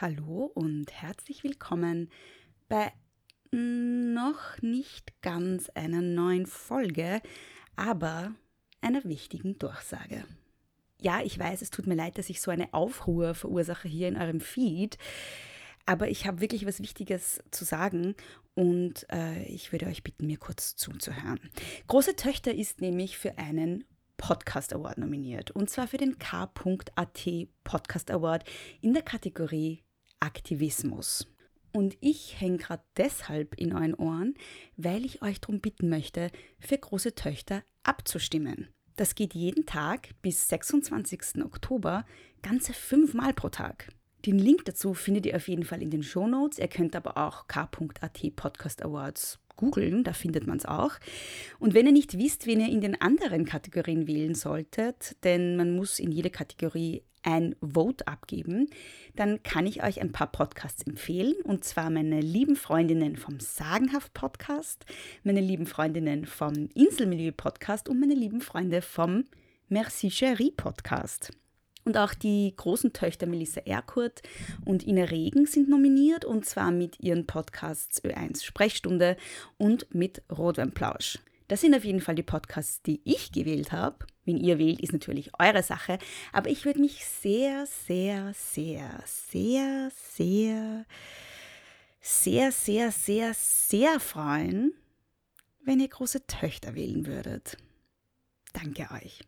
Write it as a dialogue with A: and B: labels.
A: Hallo und herzlich willkommen bei noch nicht ganz einer neuen Folge, aber einer wichtigen Durchsage. Ja, ich weiß, es tut mir leid, dass ich so eine Aufruhr verursache hier in eurem Feed, aber ich habe wirklich was Wichtiges zu sagen und äh, ich würde euch bitten, mir kurz zuzuhören. Große Töchter ist nämlich für einen Podcast Award nominiert und zwar für den K.at Podcast Award in der Kategorie Aktivismus. Und ich hänge gerade deshalb in euren Ohren, weil ich euch darum bitten möchte, für große Töchter abzustimmen. Das geht jeden Tag bis 26. Oktober, ganze fünfmal pro Tag. Den Link dazu findet ihr auf jeden Fall in den Show Notes. Ihr könnt aber auch k.at Podcast Awards googeln, da findet man es auch. Und wenn ihr nicht wisst, wen ihr in den anderen Kategorien wählen solltet, denn man muss in jeder Kategorie ein Vote abgeben, dann kann ich euch ein paar Podcasts empfehlen. Und zwar meine lieben Freundinnen vom Sagenhaft Podcast, meine lieben Freundinnen vom Inselmilieu Podcast und meine lieben Freunde vom Merci Chérie Podcast. Und auch die großen Töchter Melissa Erkurt und Ina Regen sind nominiert und zwar mit ihren Podcasts Ö1 Sprechstunde und mit Rotweinplausch. Das sind auf jeden Fall die Podcasts, die ich gewählt habe. Wenn ihr wählt, ist natürlich eure Sache. Aber ich würde mich sehr, sehr, sehr, sehr, sehr, sehr, sehr, sehr, sehr freuen, wenn ihr große Töchter wählen würdet. Danke euch.